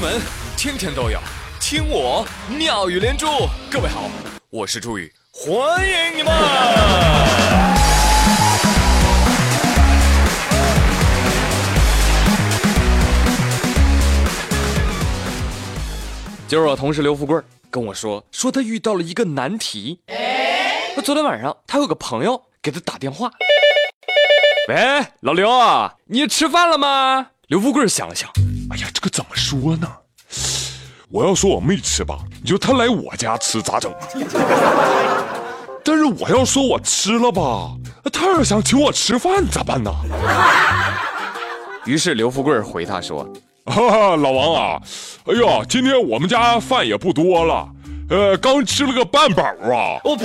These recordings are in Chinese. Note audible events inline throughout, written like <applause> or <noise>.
闻天天都有，听我妙语连珠。各位好，我是朱宇，欢迎你们。今儿我同事刘富贵跟我说，说他遇到了一个难题。他昨天晚上他有个朋友给他打电话，喂，老刘啊，你吃饭了吗？刘富贵想了想，哎呀，这个说呢？我要说我没吃吧，你就他来我家吃咋整？<laughs> 但是我要说我吃了吧，他要想请我吃饭咋办呢？于是刘富贵回他说。哈哈，老王啊，哎呀，今天我们家饭也不多了，呃，刚吃了个半饱啊。我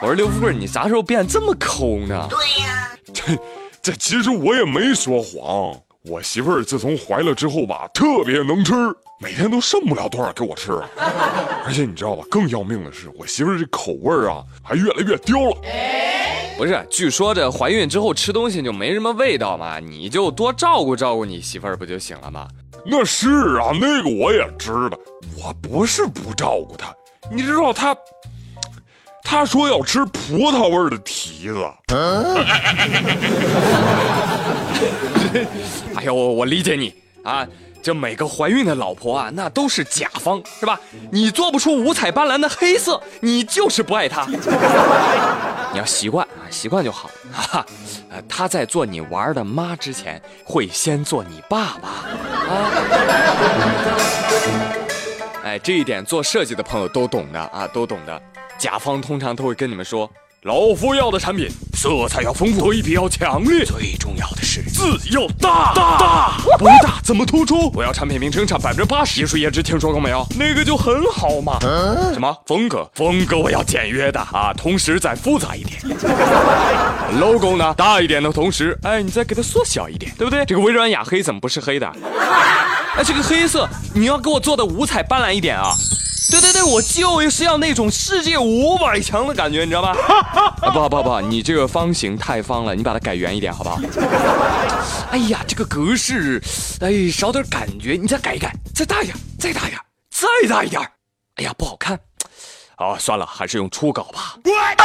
我说刘富贵，你啥时候变这么抠呢？对呀，这这其实我也没说谎。我媳妇儿自从怀了之后吧，特别能吃，每天都剩不了多少给我吃。<laughs> 而且你知道吧，更要命的是，我媳妇儿这口味儿啊，还越来越刁了。不是，据说这怀孕之后吃东西就没什么味道嘛，你就多照顾照顾你媳妇儿不就行了吗？那是啊，那个我也知道，我不是不照顾她，你知道她，他说要吃葡萄味的提子。<laughs> 哎呦，我我理解你啊。这每个怀孕的老婆啊，那都是甲方，是吧？你做不出五彩斑斓的黑色，你就是不爱他。<laughs> 你要习惯啊，习惯就好。<laughs> 哈哈，他在做你玩的妈之前，会先做你爸爸啊。哎，这一点做设计的朋友都懂的啊，都懂的。甲方通常都会跟你们说。老夫要的产品，色彩要丰富，对比要强烈，最重要的是字要大大大，不大怎么突出？我要产品名称占百分之八十，艺术颜值听说过没有？那个就很好嘛。什么风格？风格我要简约的啊，同时再复杂一点。<laughs> logo 呢？大一点的同时，哎，你再给它缩小一点，对不对？这个微软雅黑怎么不是黑的？<laughs> 哎，这个黑色你要给我做的五彩斑斓一点啊。对对对，我就是要那种世界五百强的感觉，你知道吗？<laughs> 啊不好不不，你这个方形太方了，你把它改圆一点好不好？<laughs> 哎呀，这个格式，哎，少点感觉，你再改一改，再大一点，再大一点，再大一点。哎呀，不好看。啊，算了，还是用初稿吧。<laughs>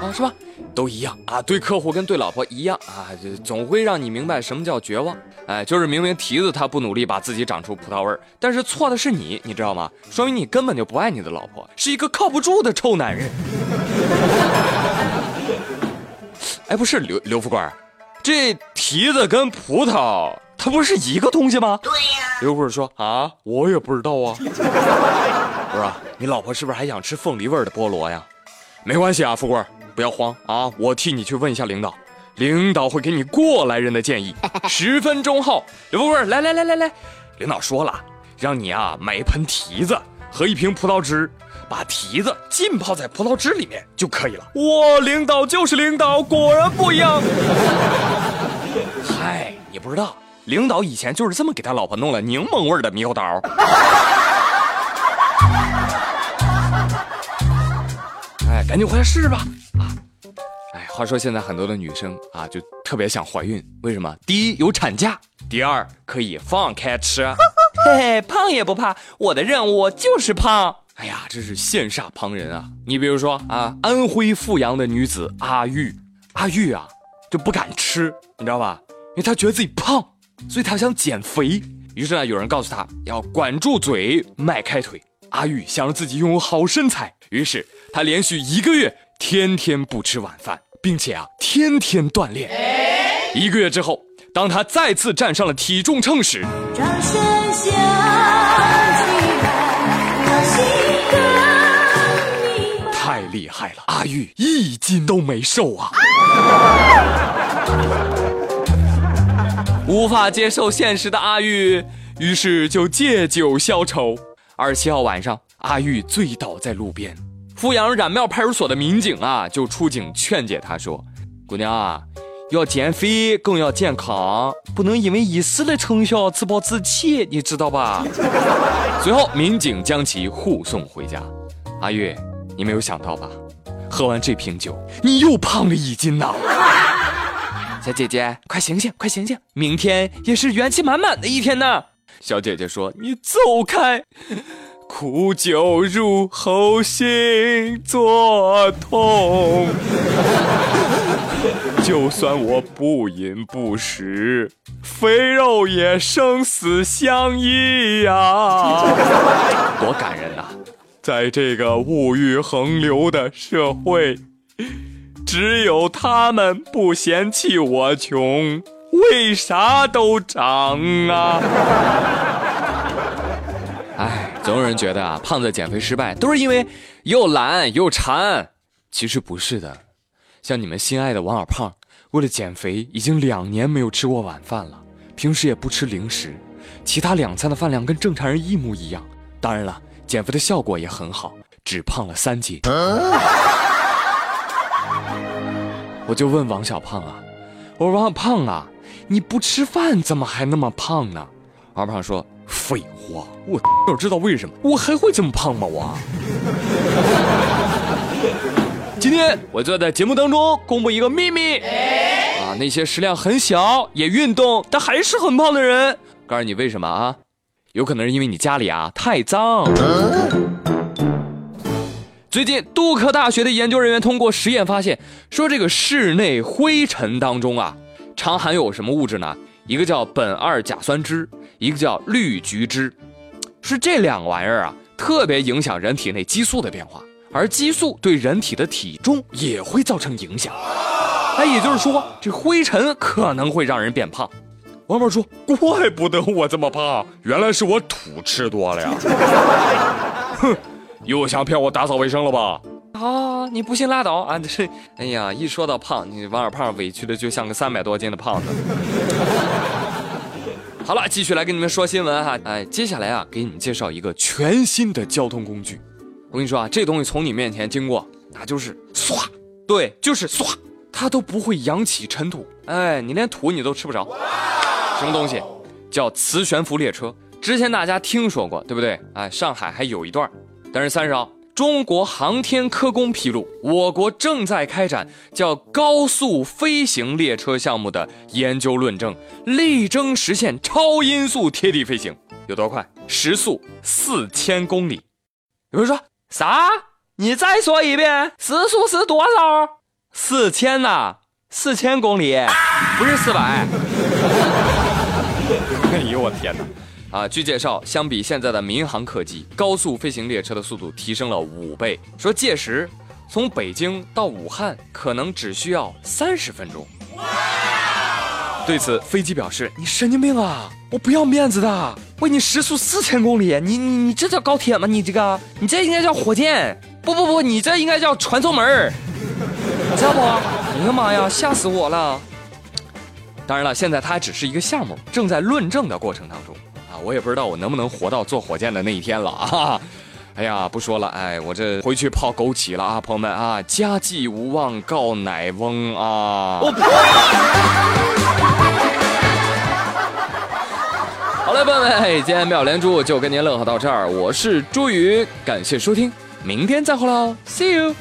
啊，是吧？都一样啊，对客户跟对老婆一样啊，就总会让你明白什么叫绝望。哎，就是明明蹄子他不努力把自己长出葡萄味儿，但是错的是你，你知道吗？说明你根本就不爱你的老婆，是一个靠不住的臭男人。哎，不是刘刘副官，这蹄子跟葡萄它不是一个东西吗？对呀。刘副官说啊，我也不知道啊。<laughs> 不是，你老婆是不是还想吃凤梨味的菠萝呀？没关系啊，副官。不要慌啊！我替你去问一下领导，领导会给你过来人的建议。<laughs> 十分钟后，刘富贵，来来来来来，领导说了，让你啊买一盆提子和一瓶葡萄汁，把提子浸泡在葡萄汁里面就可以了。哇，领导就是领导，果然不一样。嗨，你不知道，领导以前就是这么给他老婆弄了柠檬味的猕猴桃。赶紧回来试试吧。啊，哎话说现在很多的女生啊，就特别想怀孕，为什么？第一有产假，第二可以放开吃，<laughs> 嘿嘿，胖也不怕，我的任务就是胖。哎呀，这是羡煞旁人啊！你比如说啊，安徽阜阳的女子阿玉，阿玉啊就不敢吃，你知道吧？因为她觉得自己胖，所以她想减肥。于是呢，有人告诉她要管住嘴，迈开腿。阿玉想让自己拥有好身材，于是他连续一个月天天不吃晚饭。并且啊，天天锻炼。一个月之后，当他再次站上了体重秤时，太厉害了，阿玉一斤都没瘦啊！无法接受现实的阿玉，于是就借酒消愁。二十七号晚上，阿玉醉倒在路边。阜阳冉庙派出所的民警啊，就出警劝解他说：“姑娘啊，要减肥更要健康，不能因为一时的成效自暴自弃，你知道吧？” <laughs> 随后，民警将其护送回家。阿玉，你没有想到吧？喝完这瓶酒，你又胖了一斤呐！<laughs> 小姐姐，快醒醒，快醒醒，明天也是元气满满的一天呢。小姐姐说：“你走开，苦酒入喉，心作痛。就算我不饮不食，肥肉也生死相依呀！<laughs> 多感人呐！在这个物欲横流的社会，只有他们不嫌弃我穷。”为啥都长啊？<laughs> 哎，总有人觉得啊，胖子减肥失败都是因为又懒又馋。其实不是的，像你们心爱的王小胖，为了减肥，已经两年没有吃过晚饭了，平时也不吃零食，其他两餐的饭量跟正常人一模一样。当然了，减肥的效果也很好，只胖了三斤。<laughs> 我就问王小胖啊，我说王小胖啊。你不吃饭怎么还那么胖呢？二胖说：“废话，我要知道为什么，我还会这么胖吗？我。<laughs> 今天我就要在节目当中公布一个秘密啊！那些食量很小也运动但还是很胖的人，告诉你为什么啊？有可能是因为你家里啊太脏。最近杜克大学的研究人员通过实验发现，说这个室内灰尘当中啊。常含有什么物质呢？一个叫苯二甲酸酯，一个叫氯菊酯，是这两个玩意儿啊，特别影响人体内激素的变化，而激素对人体的体重也会造成影响。哎，也就是说，这灰尘可能会让人变胖。王宝说：“怪不得我这么胖，原来是我土吃多了呀！”哼，又想骗我打扫卫生了吧？啊，你不信拉倒啊！这，哎呀，一说到胖，你王二胖委屈的就像个三百多斤的胖子。<laughs> 好了，继续来跟你们说新闻哈。哎，接下来啊，给你们介绍一个全新的交通工具。我跟你说啊，这东西从你面前经过，那就是唰，对，就是唰，它都不会扬起尘土。哎，你连土你都吃不着。什么东西？叫磁悬浮列车。之前大家听说过，对不对？哎，上海还有一段，但是三少。中国航天科工披露，我国正在开展叫高速飞行列车项目的研究论证，力争实现超音速贴地飞行。有多快？时速四千公里。有人说啥？你再说一遍，时速是多少？四千呐，四千公里，不是四百。<laughs> 哎呦我天哪！啊，据介绍，相比现在的民航客机，高速飞行列车的速度提升了五倍。说届时从北京到武汉可能只需要三十分钟。对此，飞机表示：“你神经病啊！我不要面子的。为，你时速四千公里，你你你这叫高铁吗？你这个，你这应该叫火箭。不不不，你这应该叫传送门儿，知道不？哎呀妈呀，吓死我了！当然了，现在它还只是一个项目，正在论证的过程当中。”我也不知道我能不能活到坐火箭的那一天了啊！<laughs> 哎呀，不说了，哎，我这回去泡枸杞了啊，朋友们啊，家祭无忘告乃翁啊！好嘞，朋友们，今天妙连珠就跟您乐呵到这儿，我是朱宇，感谢收听，明天再会喽，See you。